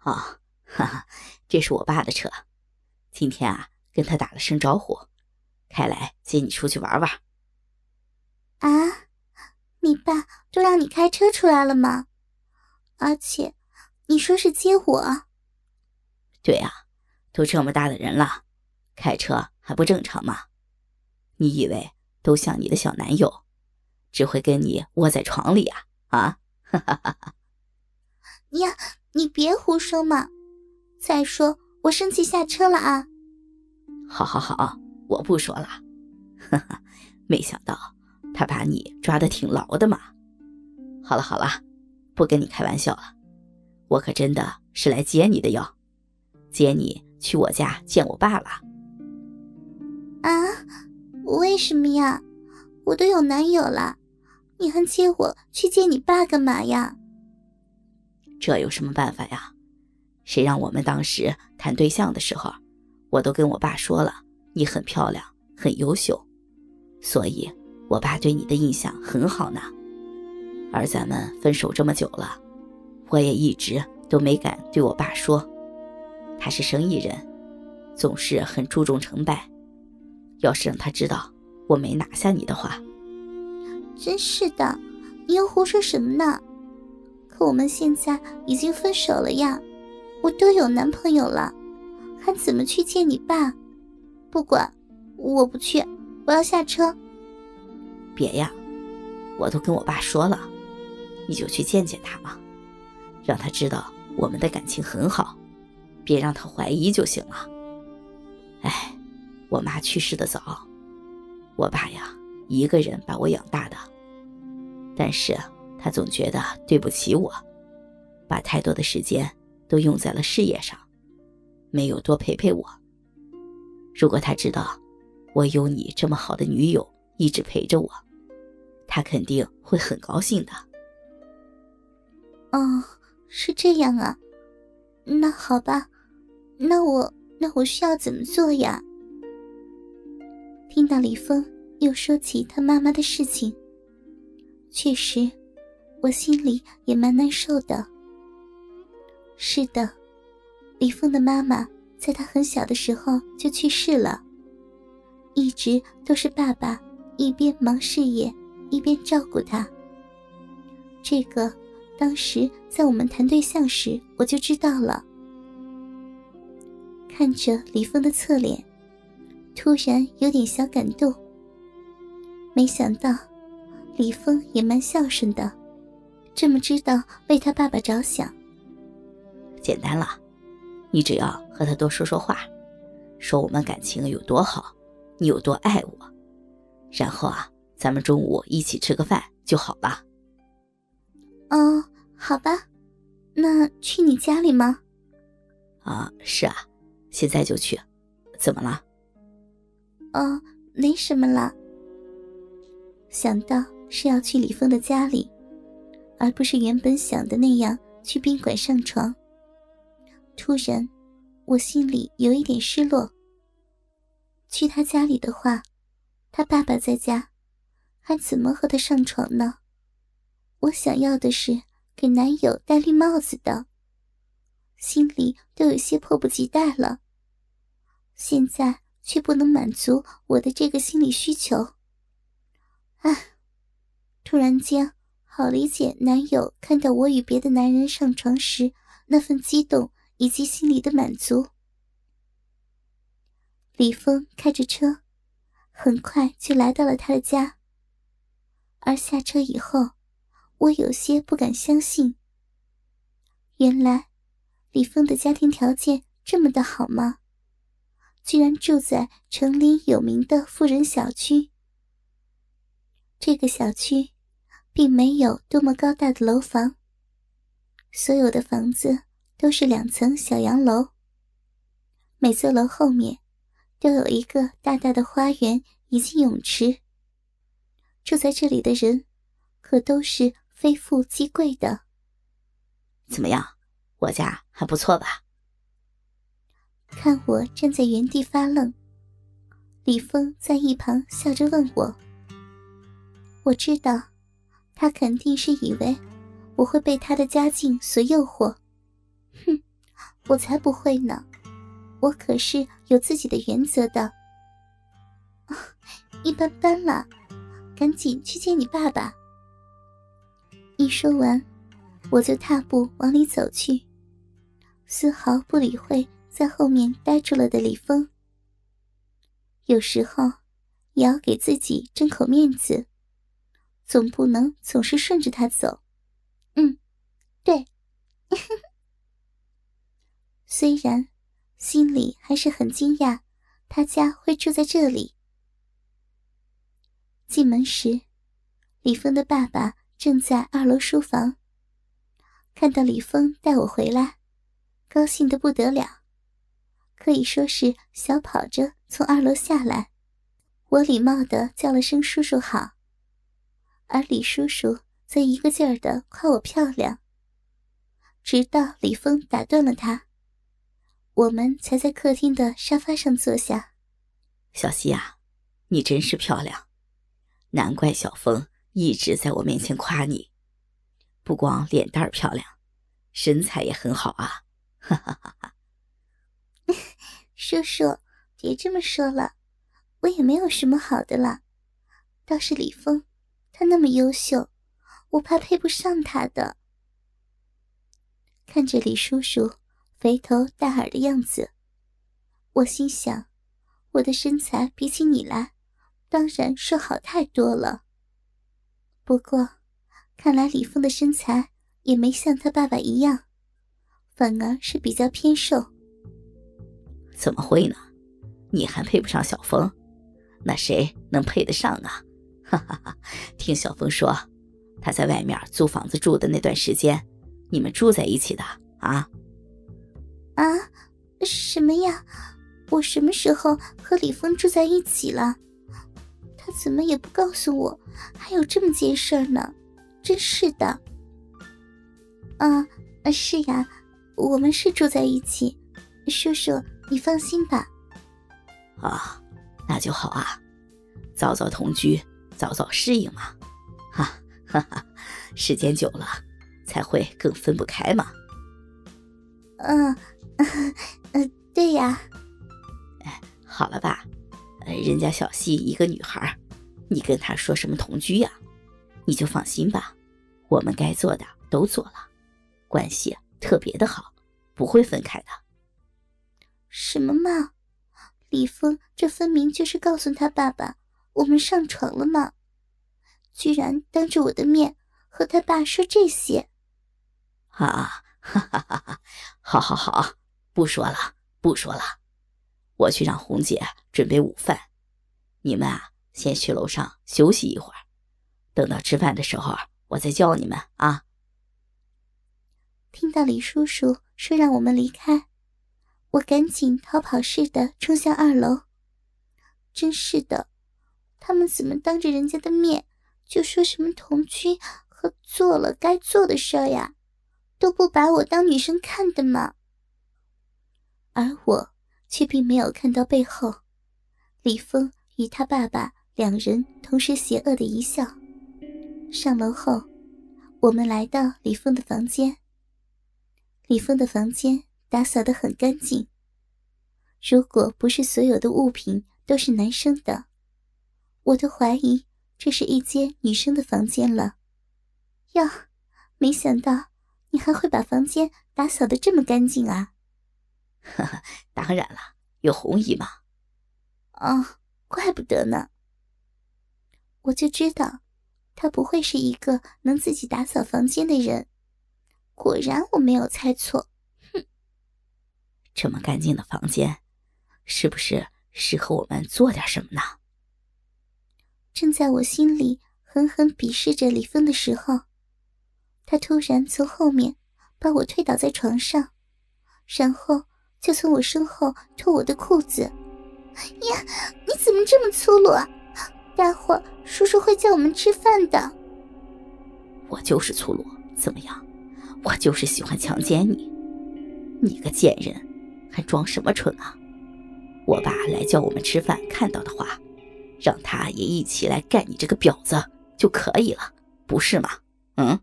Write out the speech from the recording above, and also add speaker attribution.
Speaker 1: 啊，哈哈，这是我爸的车，今天啊跟他打了声招呼，开来接你出去玩玩。
Speaker 2: 啊，你爸都让你开车出来了吗？而且，你说是接我？
Speaker 1: 对呀，都这么大的人了，开车还不正常吗？你以为都像你的小男友，只会跟你窝在床里啊？啊，哈哈哈哈！
Speaker 2: 呀，你别胡说嘛！再说我生气下车了啊！
Speaker 1: 好好好，我不说了。哈哈，没想到他把你抓的挺牢的嘛。好了好了，不跟你开玩笑了，我可真的是来接你的哟，接你去我家见我爸了。
Speaker 2: 啊？为什么呀？我都有男友了，你还接我去见你爸干嘛呀？
Speaker 1: 这有什么办法呀？谁让我们当时谈对象的时候，我都跟我爸说了，你很漂亮，很优秀，所以我爸对你的印象很好呢。而咱们分手这么久了，我也一直都没敢对我爸说，他是生意人，总是很注重成败。要是让他知道我没拿下你的话，
Speaker 2: 真是的，你又胡说什么呢？我们现在已经分手了呀，我都有男朋友了，还怎么去见你爸？不管，我不去，我要下车。
Speaker 1: 别呀，我都跟我爸说了，你就去见见他嘛，让他知道我们的感情很好，别让他怀疑就行了。哎，我妈去世的早，我爸呀一个人把我养大的，但是。他总觉得对不起我，把太多的时间都用在了事业上，没有多陪陪我。如果他知道我有你这么好的女友一直陪着我，他肯定会很高兴的。
Speaker 2: 哦，是这样啊，那好吧，那我那我需要怎么做呀？听到李峰又说起他妈妈的事情，确实。我心里也蛮难受的。是的，李峰的妈妈在他很小的时候就去世了，一直都是爸爸一边忙事业一边照顾他。这个当时在我们谈对象时我就知道了。看着李峰的侧脸，突然有点小感动。没想到，李峰也蛮孝顺的。这么知道为他爸爸着想，
Speaker 1: 简单了，你只要和他多说说话，说我们感情有多好，你有多爱我，然后啊，咱们中午一起吃个饭就好了。
Speaker 2: 哦，好吧，那去你家里吗？
Speaker 1: 啊，是啊，现在就去，怎么了？
Speaker 2: 哦，没什么了。想到是要去李峰的家里。而不是原本想的那样去宾馆上床。突然，我心里有一点失落。去他家里的话，他爸爸在家，还怎么和他上床呢？我想要的是给男友戴绿帽子的，心里都有些迫不及待了。现在却不能满足我的这个心理需求。唉，突然间。好理解男友看到我与别的男人上床时那份激动以及心里的满足。李峰开着车，很快就来到了他的家。而下车以后，我有些不敢相信。原来，李峰的家庭条件这么的好吗？居然住在城里有名的富人小区。这个小区。并没有多么高大的楼房，所有的房子都是两层小洋楼。每座楼后面都有一个大大的花园以及泳池。住在这里的人可都是非富即贵的。
Speaker 1: 怎么样，我家还不错吧？
Speaker 2: 看我站在原地发愣，李峰在一旁笑着问我：“我知道。”他肯定是以为我会被他的家境所诱惑，哼，我才不会呢，我可是有自己的原则的。一般般了，赶紧去见你爸爸。一说完，我就踏步往里走去，丝毫不理会在后面呆住了的李峰。有时候也要给自己争口面子，总不能总是顺着他走。嗯，对。虽然心里还是很惊讶，他家会住在这里。进门时，李峰的爸爸正在二楼书房。看到李峰带我回来，高兴的不得了，可以说是小跑着从二楼下来。我礼貌的叫了声“叔叔好”，而李叔叔则一个劲儿的夸我漂亮。直到李峰打断了他，我们才在客厅的沙发上坐下。
Speaker 1: 小希啊，你真是漂亮。难怪小峰一直在我面前夸你，不光脸蛋儿漂亮，身材也很好啊！哈哈哈哈
Speaker 2: 叔叔，别这么说了，我也没有什么好的了，倒是李峰，他那么优秀，我怕配不上他的。看着李叔叔肥头大耳的样子，我心想，我的身材比起你来。当然是好太多了。不过，看来李峰的身材也没像他爸爸一样，反而是比较偏瘦。
Speaker 1: 怎么会呢？你还配不上小峰，那谁能配得上啊？哈哈哈！听小峰说，他在外面租房子住的那段时间，你们住在一起的啊？
Speaker 2: 啊？什么呀？我什么时候和李峰住在一起了？他怎么也不告诉我，还有这么件事儿呢？真是的。啊，是呀，我们是住在一起。叔叔，你放心吧。
Speaker 1: 啊，那就好啊，早早同居，早早适应嘛。哈哈哈，时间久了才会更分不开嘛。
Speaker 2: 嗯，嗯，对呀。
Speaker 1: 哎，好了吧。人家小溪一个女孩，你跟她说什么同居呀？你就放心吧，我们该做的都做了，关系特别的好，不会分开的。
Speaker 2: 什么嘛，李峰这分明就是告诉他爸爸我们上床了吗，居然当着我的面和他爸说这些。
Speaker 1: 啊，哈哈哈哈！好好好，不说了，不说了。我去让红姐准备午饭，你们啊，先去楼上休息一会儿，等到吃饭的时候，我再叫你们啊。
Speaker 2: 听到李叔叔说让我们离开，我赶紧逃跑似的冲向二楼。真是的，他们怎么当着人家的面就说什么同居和做了该做的事儿呀？都不把我当女生看的吗？而我。却并没有看到背后，李峰与他爸爸两人同时邪恶的一笑。上楼后，我们来到李峰的房间。李峰的房间打扫得很干净。如果不是所有的物品都是男生的，我都怀疑这是一间女生的房间了。哟，没想到你还会把房间打扫的这么干净啊！
Speaker 1: 哈哈，当然了，有红姨嘛。
Speaker 2: 哦，怪不得呢。我就知道，他不会是一个能自己打扫房间的人。果然，我没有猜错。哼，
Speaker 1: 这么干净的房间，是不是适合我们做点什么呢？
Speaker 2: 正在我心里狠狠鄙视着李峰的时候，他突然从后面把我推倒在床上，然后。就从我身后脱我的裤子，呀！你怎么这么粗鲁啊？待会叔叔会叫我们吃饭的。
Speaker 1: 我就是粗鲁，怎么样？我就是喜欢强奸你，你个贱人，还装什么蠢啊？我爸来叫我们吃饭，看到的话，让他也一起来干你这个婊子就可以了，不是吗？嗯。